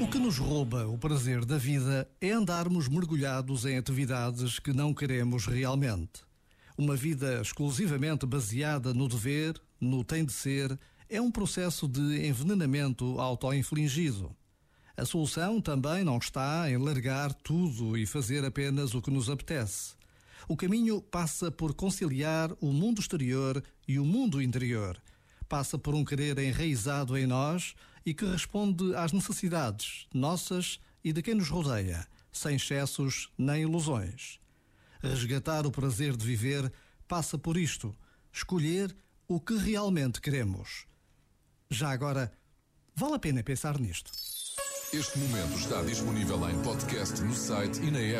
O que nos rouba o prazer da vida é andarmos mergulhados em atividades que não queremos realmente. Uma vida exclusivamente baseada no dever, no tem de ser, é um processo de envenenamento auto-infligido. A solução também não está em largar tudo e fazer apenas o que nos apetece. O caminho passa por conciliar o mundo exterior e o mundo interior. Passa por um querer enraizado em nós e que responde às necessidades nossas e de quem nos rodeia, sem excessos nem ilusões. Resgatar o prazer de viver passa por isto: escolher o que realmente queremos. Já agora, vale a pena pensar nisto. Este momento está disponível em podcast no site e na app.